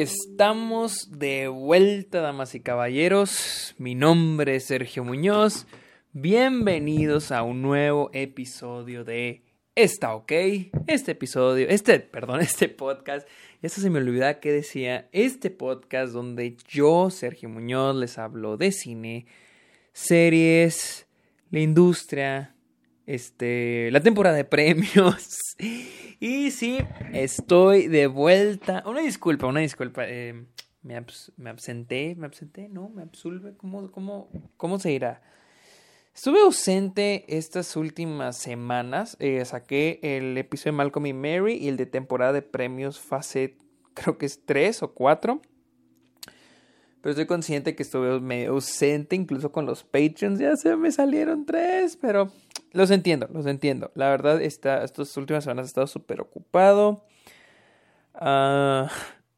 Estamos de vuelta, damas y caballeros. Mi nombre es Sergio Muñoz. Bienvenidos a un nuevo episodio de Está OK. Este episodio, este, perdón, este podcast. Esto se me olvidaba que decía. Este podcast donde yo, Sergio Muñoz, les hablo de cine, series, la industria, este, la temporada de premios. Y sí, estoy de vuelta. Una disculpa, una disculpa. Eh, me, absenté, me absenté, ¿no? Me absolve. ¿Cómo, cómo, cómo se irá? Estuve ausente estas últimas semanas. Eh, saqué el episodio de Malcolm y Mary y el de temporada de premios fase, creo que es 3 o 4. Pero estoy consciente que estuve medio ausente, incluso con los Patreons. Ya se me salieron tres, pero los entiendo, los entiendo. La verdad, esta, estas últimas semanas he estado súper ocupado. Ah,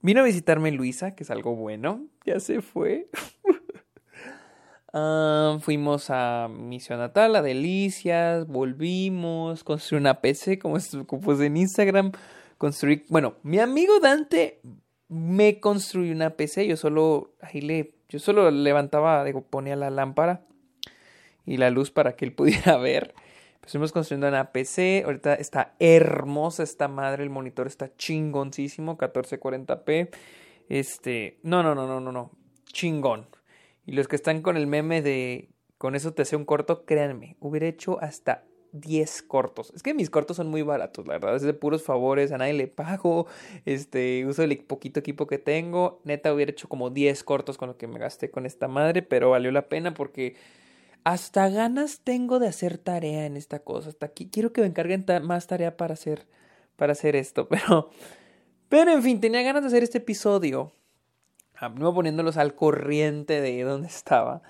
vino a visitarme Luisa, que es algo bueno. Ya se fue. Ah, fuimos a Misión Natal, a Delicias, volvimos, construí una PC, como, puse en Instagram. Construí, bueno, mi amigo Dante me construí una PC, yo solo, ahí le, yo solo levantaba, digo, ponía la lámpara y la luz para que él pudiera ver. Pues estuvimos construyendo una PC, ahorita está hermosa esta madre, el monitor está chingoncísimo, 1440p. Este, no, no, no, no, no, no, chingón. Y los que están con el meme de con eso te hace un corto, créanme, hubiera hecho hasta 10 cortos. Es que mis cortos son muy baratos, la verdad. Es de puros favores, a nadie le pago. Este, uso el poquito equipo que tengo. Neta, hubiera hecho como 10 cortos con lo que me gasté con esta madre, pero valió la pena porque hasta ganas tengo de hacer tarea en esta cosa. Hasta aquí quiero que me encarguen más tarea para hacer, para hacer esto, pero, pero en fin, tenía ganas de hacer este episodio. Ah, no poniéndolos al corriente de dónde estaba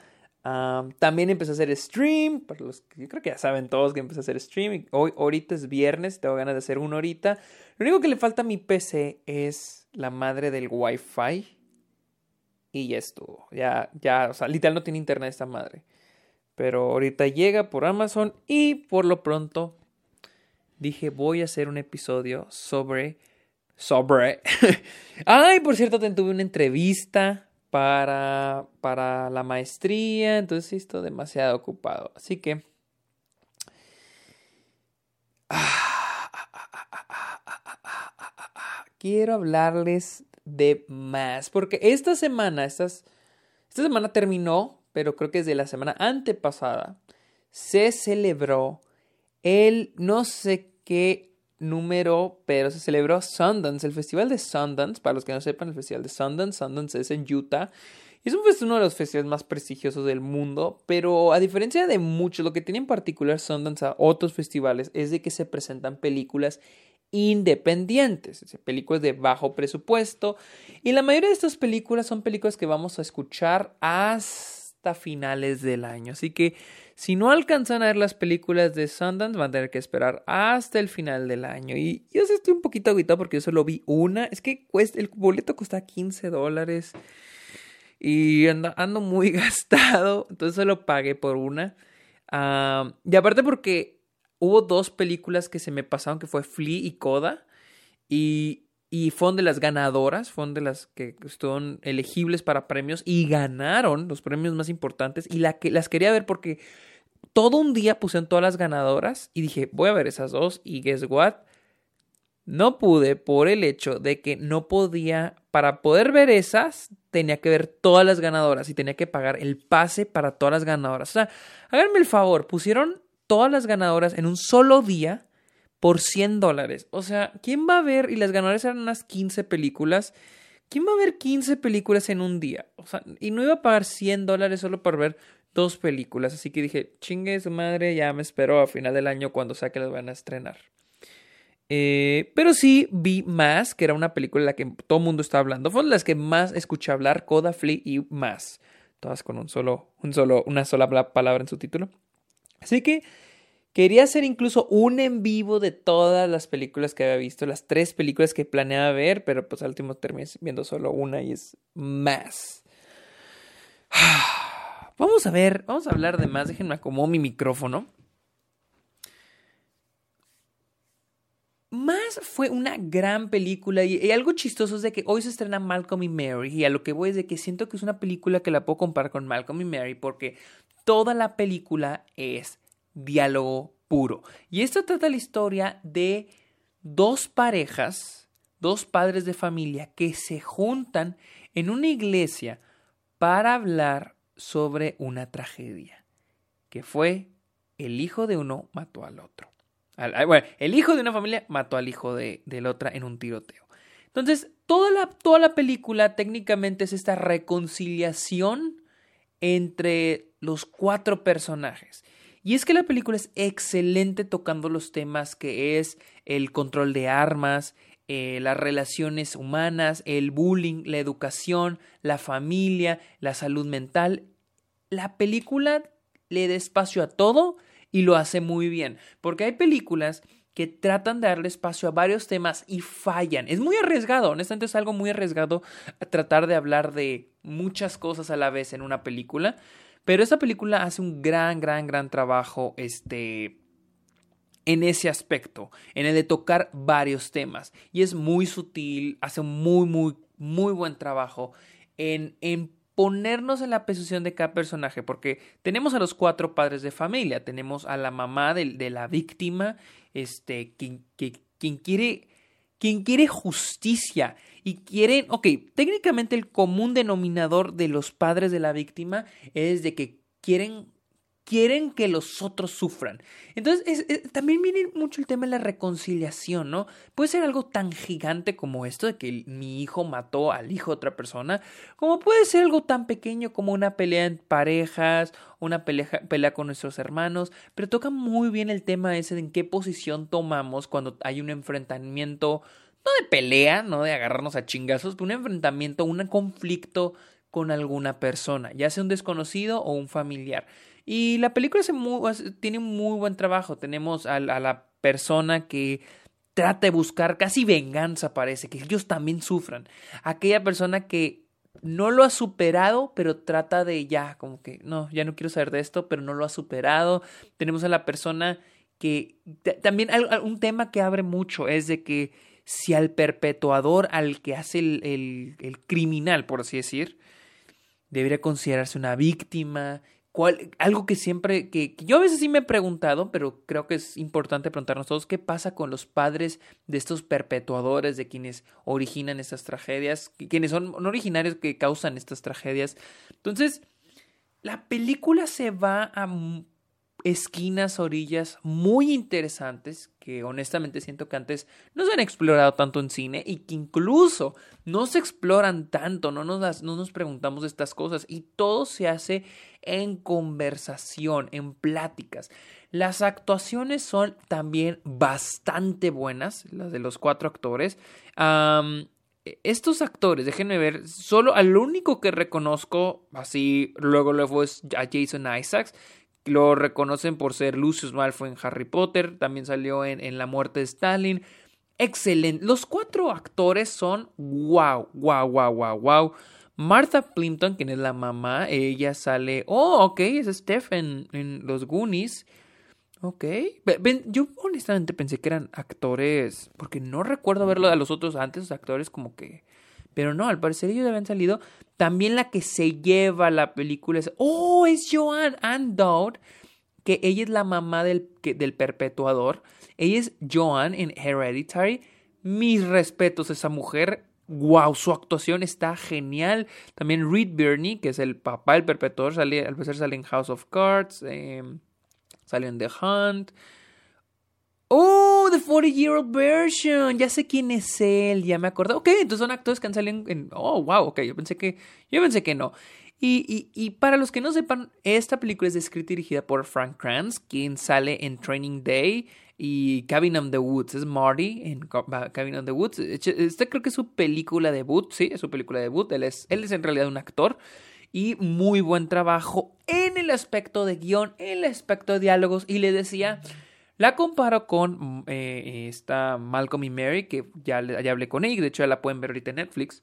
también empecé a hacer stream, los yo creo que ya saben todos que empecé a hacer stream. Hoy, ahorita es viernes, tengo ganas de hacer una horita. Lo único que le falta a mi PC es la madre del Wi-Fi. Y ya estuvo. Ya, ya, o sea, literal no tiene internet esta madre. Pero ahorita llega por Amazon y por lo pronto dije voy a hacer un episodio sobre... Sobre... Ay, por cierto, tuve una entrevista para, para la maestría, entonces estoy demasiado ocupado. Así que... quiero hablarles de más, porque esta semana, estas, esta semana terminó, pero creo que es de la semana antepasada, se celebró el no sé qué número, pero se celebró Sundance, el festival de Sundance, para los que no sepan, el festival de Sundance, Sundance es en Utah. Es uno de los festivales más prestigiosos del mundo, pero a diferencia de muchos, lo que tiene en particular Sundance a otros festivales es de que se presentan películas independientes, películas de bajo presupuesto, y la mayoría de estas películas son películas que vamos a escuchar hasta finales del año. Así que si no alcanzan a ver las películas de Sundance, van a tener que esperar hasta el final del año. Y yo sí estoy un poquito agüitado porque yo solo vi una. Es que cuesta, el boleto cuesta 15 dólares. Y ando, muy gastado. Entonces solo pagué por una. y aparte porque hubo dos películas que se me pasaron, que fue Flea y Coda. Y, y fueron de las ganadoras, fueron de las que estuvieron elegibles para premios y ganaron los premios más importantes y la que, las quería ver porque todo un día pusieron todas las ganadoras y dije, voy a ver esas dos y guess what? No pude por el hecho de que no podía, para poder ver esas, tenía que ver todas las ganadoras y tenía que pagar el pase para todas las ganadoras. O sea, háganme el favor, pusieron todas las ganadoras en un solo día por 100 dólares. O sea, ¿quién va a ver? Y las ganadoras eran unas 15 películas. ¿Quién va a ver 15 películas en un día? O sea, y no iba a pagar 100 dólares solo por ver dos películas. Así que dije, chingue su madre, ya me espero a final del año cuando sea que las van a estrenar. Eh, pero sí vi más, que era una película de la que todo el mundo está hablando. Fueron las que más escuché hablar, Coda, Flea y más. Todas con un solo, un solo, una sola palabra en su título. Así que Quería hacer incluso un en vivo de todas las películas que había visto, las tres películas que planeaba ver, pero pues al último terminé viendo solo una y es más. Vamos a ver, vamos a hablar de más. Déjenme acomodar mi micrófono. más fue una gran película y, algo chistoso es de que hoy se estrena Malcolm y Mary y a lo que voy es de que siento que es una película que la puedo comparar con Malcolm y Mary porque toda la película es diálogo puro. Y esto trata la historia de dos parejas, dos padres de familia que se juntan en una iglesia para hablar sobre una tragedia, que fue el hijo de uno mató al otro. bueno, el hijo de una familia mató al hijo de, la otra en un tiroteo. Entonces, toda la, toda la película técnicamente es esta reconciliación entre los cuatro personajes. Y es que la película es excelente tocando los temas que es el control de armas, eh, las relaciones humanas, el bullying, la educación, la familia, la salud mental. La película le da espacio a todo y lo hace muy bien, porque hay películas que tratan de darle espacio a varios temas y fallan. Es muy arriesgado, honestamente es algo muy arriesgado tratar de hablar de muchas cosas a la vez en una película, pero esta película hace un gran, gran, gran trabajo este, en ese aspecto, en el de tocar varios temas. Y es muy sutil, hace un muy, muy, muy buen trabajo en, en ponernos en la posición de cada personaje, porque tenemos a los cuatro padres de familia, tenemos a la mamá de, la víctima, este, quien, quiere, quien quiere justicia y quieren, ok, técnicamente el común denominador de los padres de la víctima es de que quieren quieren que los otros sufran. Entonces, también viene mucho el tema de la reconciliación, ¿no? Puede ser algo tan gigante como esto de que mi hijo mató al hijo de otra persona, como puede ser algo tan pequeño como una pelea en parejas, una pelea, pelea con nuestros hermanos, pero toca muy bien el tema ese de en qué posición tomamos cuando hay un enfrentamiento no de pelea, no de agarrarnos a chingazos, pero un enfrentamiento, un conflicto con alguna persona, ya sea un desconocido o un familiar. Y la película tiene un muy buen trabajo. Tenemos a, la persona que trata de buscar casi venganza, parece, que ellos también sufran. Aquella persona que no lo ha superado, pero trata de ya, como que, no, ya no quiero saber de esto, pero no lo ha superado. Tenemos a la persona que también un tema que abre mucho es de que si al perpetuador, al que hace el, el, criminal, por así decir, debería considerarse una víctima, algo que siempre, que, yo a veces sí me he preguntado, pero creo que es importante preguntarnos todos, ¿qué pasa con los padres de estos perpetuadores, de quienes originan estas tragedias, quienes son originarios que causan estas tragedias? Entonces, la película se va a esquinas, orillas muy interesantes que honestamente siento que antes no se han explorado tanto en cine y que incluso no se exploran tanto, no nos, no nos preguntamos estas cosas y todo se hace en conversación, en pláticas. Las actuaciones son también bastante buenas, las de los cuatro actores. estos actores, déjenme ver, solo al único que reconozco, así luego luego es a Jason Isaacs, lo reconocen por ser Lucius Malfoy en Harry Potter, también salió en, en La muerte de Stalin. Excelente. Los cuatro actores son wow, wow, wow, wow, wow. Martha Plimpton, quien es la mamá, ella sale. Oh, ok, es Steph en, Los Goonies. Ok. yo honestamente pensé que eran actores. Porque no recuerdo verlo a los otros antes, actores como que. Pero no, al parecer ellos habían salido. También la que se lleva la película es. ¡Oh! Es Joanne Ann Que ella es la mamá del, del perpetuador. Ella es Joanne en Hereditary. Mis respetos a esa mujer. ¡Wow! Su actuación está genial. También Reed Birney, que es el papá del perpetuador, sale, al parecer sale en House of Cards. Em, sale en The Hunt. Oh, The 40 Year Old Version. Ya sé quién es él, ya me acordé. Ok, entonces son actores que han salido en. Oh, wow, ok. Yo pensé que. Yo pensé que no. Y, y, y, para los que no sepan, esta película es escrita y dirigida por Frank Kranz, quien sale en Training Day y Cabin on the Woods. Es Marty en Cabin on the Woods. Esta creo que es su película debut, sí, es su película debut. Él es, él es en realidad un actor y muy buen trabajo en el aspecto de guion, en el aspecto de diálogos. Y le decía la comparo con mm, eh, esta Malcolm y Mary, que ya, ya hablé con ella, de hecho ya la pueden ver ahorita en Netflix.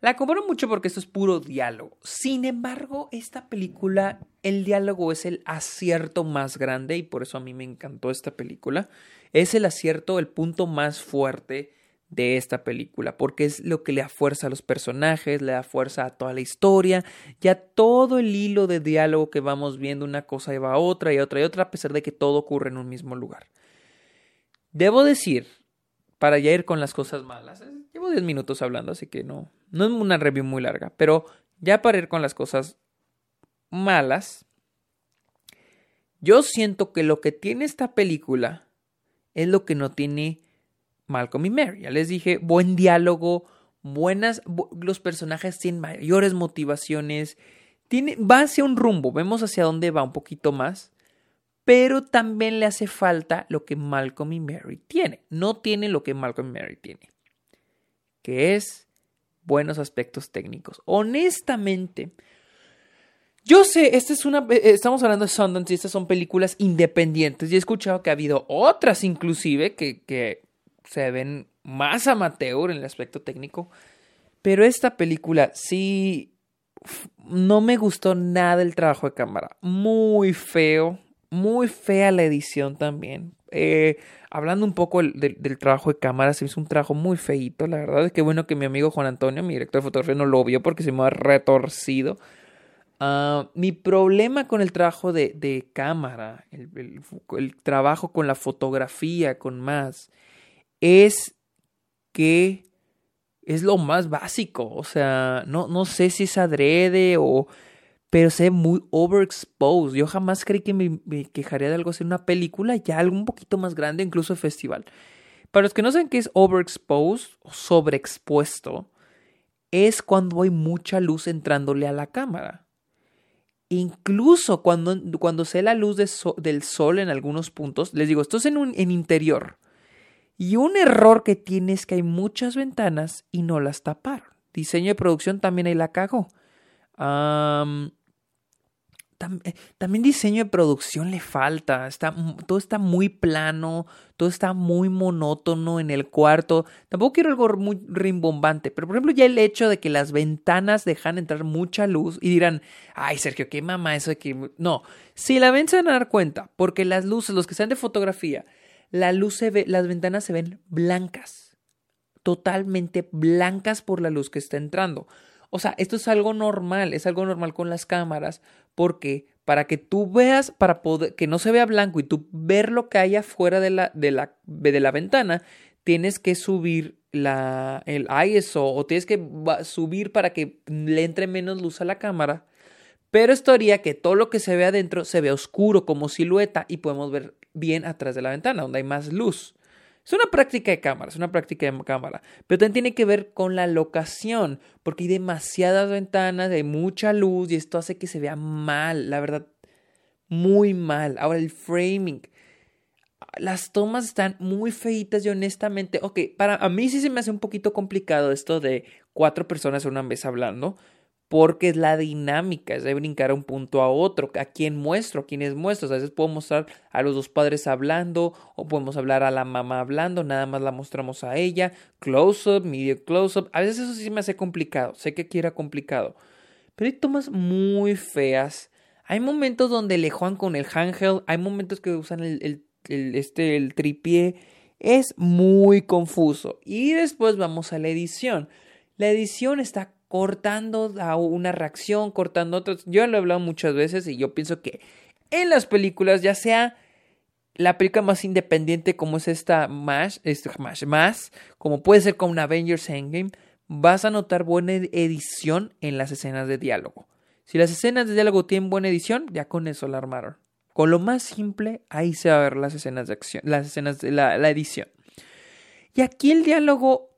La comparo mucho porque esto es puro diálogo. Sin embargo, esta película, el diálogo es el acierto más grande y por eso a mí me encantó esta película. Es el acierto, el punto más fuerte de esta película, porque es lo que le da fuerza a los personajes, le da fuerza a toda la historia, ya todo el hilo de diálogo que vamos viendo, una cosa lleva a otra y otra y otra, a pesar de que todo ocurre en un mismo lugar. Debo decir, para ya ir con las cosas malas, llevo 10 minutos hablando, así que no, no es una review muy larga, pero ya para ir con las cosas malas, yo siento que lo que tiene esta película es lo que no tiene Malcolm y Mary. Ya les dije, buen diálogo, buenas, los personajes tienen mayores motivaciones, tiene, va hacia un rumbo, vemos hacia dónde va un poquito más, pero también le hace falta lo que Malcolm y Mary tiene. No tiene lo que Malcolm y Mary tiene, que es buenos aspectos técnicos. Honestamente, yo sé, esta es una. Eh, estamos hablando de Sundance y estas son películas independientes. Y he escuchado que ha habido otras, inclusive, que, que se ven más amateur en el aspecto técnico. Pero esta película sí no me gustó nada el trabajo de cámara. Muy feo, muy fea la edición también. Eh, hablando un poco del, trabajo de cámara, se hizo un trabajo muy feito, la verdad. Es que bueno que mi amigo Juan Antonio, mi director de fotografía, no lo vio porque se me ha retorcido. Ah, mi problema con el trabajo de, cámara, el, trabajo con la fotografía, con más, es que es lo más básico. O sea, no, no sé si es adrede o... Pero se muy overexposed. Yo jamás creí que me, quejaría de algo así en una película, ya algo un poquito más grande, incluso festival. Para los que no saben qué es overexposed o sobreexpuesto, es cuando hay mucha luz entrándole a la cámara. Incluso cuando, cuando se la luz del sol en algunos puntos, les digo, esto es en, un, en interior. Y un error que tiene es que hay muchas ventanas y no las taparon. Diseño de producción también ahí la cagó. Eh, también diseño de producción le falta. Está, todo está muy plano, todo está muy monótono en el cuarto. Tampoco quiero algo muy rimbombante, pero por ejemplo, ya el hecho de que las ventanas dejan entrar mucha luz y dirán, ay, Sergio, qué mamá eso que. No, si la ven se van a dar cuenta, porque las luces, los que están de fotografía, la luz se ve, las ventanas se ven blancas, totalmente blancas por la luz que está entrando. O sea, esto es algo normal, es algo normal con las cámaras, porque para que tú veas, para poder, que no se vea blanco y tú ver lo que hay afuera de la, de la, de la ventana, tienes que subir la, el ISO o tienes que subir para que le entre menos luz a la cámara. Pero esto haría que todo lo que se ve adentro se vea oscuro como silueta y podemos ver bien atrás de la ventana, donde hay más luz. Es una práctica de cámara, es una práctica de cámara, pero también tiene que ver con la locación, porque hay demasiadas ventanas, hay mucha luz y esto hace que se vea mal, la verdad, muy mal. Ahora el framing, las tomas están muy feitas y honestamente, ok, para a mí sí se me hace un poquito complicado esto de cuatro personas a una vez hablando, porque es la dinámica, es de brincar a un punto a otro, a quién muestro, a quiénes muestro. a veces puedo mostrar a los dos padres hablando, o podemos hablar a la mamá hablando, nada más la mostramos a ella, close-up, medio close-up. A veces eso sí me hace complicado, sé que aquí era complicado, pero hay tomas muy feas. Hay momentos donde le juegan con el handheld, hay momentos que usan el, este, el tripié. Es muy confuso. Y después vamos a la edición. La edición está cortando a una reacción, cortando otras. Yo lo he hablado muchas veces y yo pienso que en las películas, ya sea la película más independiente como es esta más, este, más, más, como puede ser con un Avengers Endgame, vas a notar buena edición en las escenas de diálogo. Si las escenas de diálogo tienen buena edición, ya con eso la armaron. Con lo más simple, ahí se va a ver las escenas de acción, las escenas de la edición. Y aquí el diálogo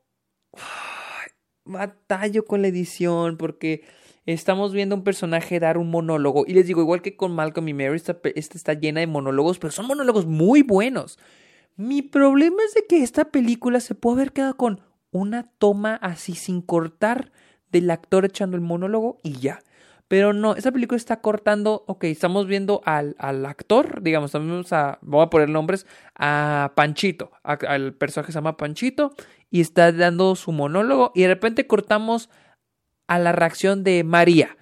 batallo con la edición porque estamos viendo a un personaje dar un monólogo. Y les digo, igual que con Malcolm y Mary, esta, está llena de monólogos, pero son monólogos muy buenos. Mi problema es de que esta película se puede haber quedado con una toma así sin cortar del actor echando el monólogo y ya. Pero no, esta película está cortando, ok, estamos viendo al, al actor, digamos, vamos a, voy a poner nombres, a Panchito, al personaje se llama Panchito, y está dando su monólogo, y de repente cortamos a la reacción de María.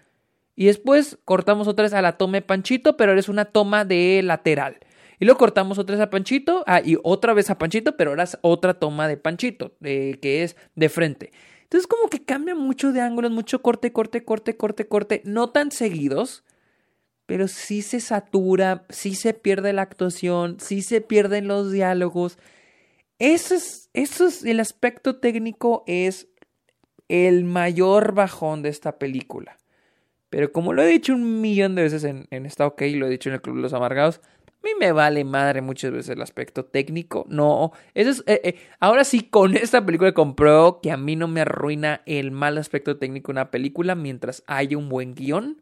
Y después cortamos otra vez a la toma de Panchito, pero es una toma de lateral. Y luego cortamos otra vez a Panchito, ah, y otra vez a Panchito, pero ahora es otra toma de Panchito, que es de frente. Entonces como que cambia mucho de ángulos, mucho corte, corte, corte, corte, corte, no tan seguidos, pero sí se satura, sí se pierde la actuación, sí se pierden los diálogos. Eso es, eso es el aspecto técnico es el mayor bajón de esta película. Pero como lo he dicho un millón de veces en, en Está OK, lo he dicho en el Club de los Amargados, a mí me vale madre muchas veces el aspecto técnico. No, eso es. Eh, eh, ahora sí, con esta película compró que a mí no me arruina el mal aspecto técnico de una película mientras haya un buen guion.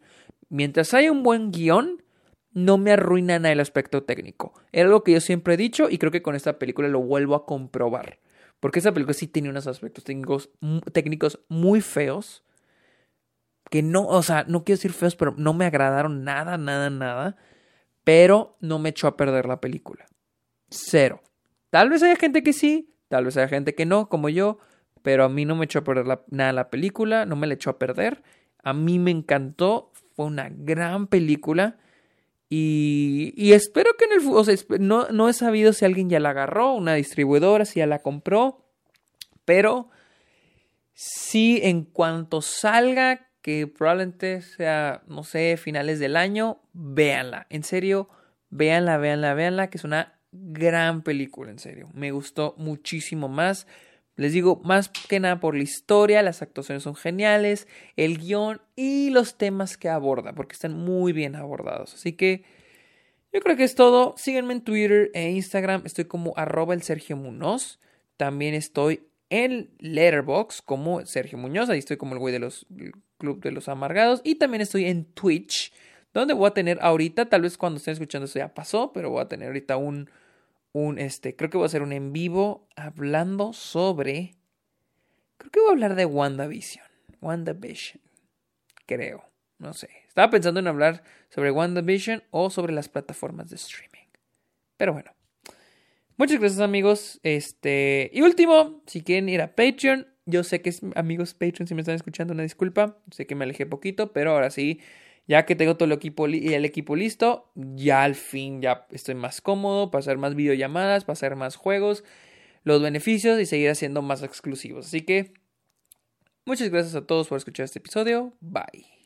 Mientras haya un buen guion, no me arruina nada el aspecto técnico. Era algo que yo siempre he dicho y creo que con esta película lo vuelvo a comprobar. Porque esta película sí tenía unos aspectos técnicos, muy feos. Que no, o sea, no quiero decir feos, pero no me agradaron nada, nada, nada. Pero no me echó a perder la película. Cero. Tal vez haya gente que sí, tal vez haya gente que no, como yo. Pero a mí no me echó a perder nada la película, no me la echó a perder. A mí me encantó, fue una gran película. Y, espero que en el o sea, no, no he sabido si alguien ya la agarró, una distribuidora, si ya la compró, pero sí en cuanto salga, que probablemente sea, no sé, finales del año, véanla, en serio, véanla, véanla, véanla, que es una gran película, en serio, me gustó muchísimo más. Les digo, más que nada por la historia, las actuaciones son geniales, el guion y los temas que aborda, porque están muy bien abordados. Así que yo creo que es todo. Síganme en Twitter e Instagram, estoy como arroba el Sergio Munoz. También estoy en Letterbox como Sergio Muñoz, ahí estoy como el güey de los Club de los Amargados. Y también estoy en Twitch, donde voy a tener ahorita, tal vez cuando estén escuchando eso ya pasó, pero voy a tener ahorita un un, este, creo que voy a hacer un en vivo hablando sobre, creo que voy a hablar de WandaVision, WandaVision, creo, no sé. Estaba pensando en hablar sobre WandaVision o sobre las plataformas de streaming. Pero bueno. Muchas gracias amigos. Este, y último, si quieren ir a Patreon, yo sé que amigos Patreon si me están escuchando, una disculpa, sé que me alejé poquito, pero ahora sí ya que tengo todo el equipo, el equipo listo, ya al fin ya estoy más cómodo para hacer más videollamadas, para hacer más juegos, los beneficios y seguir haciendo más exclusivos. Así que muchas gracias a todos por escuchar este episodio. Bye.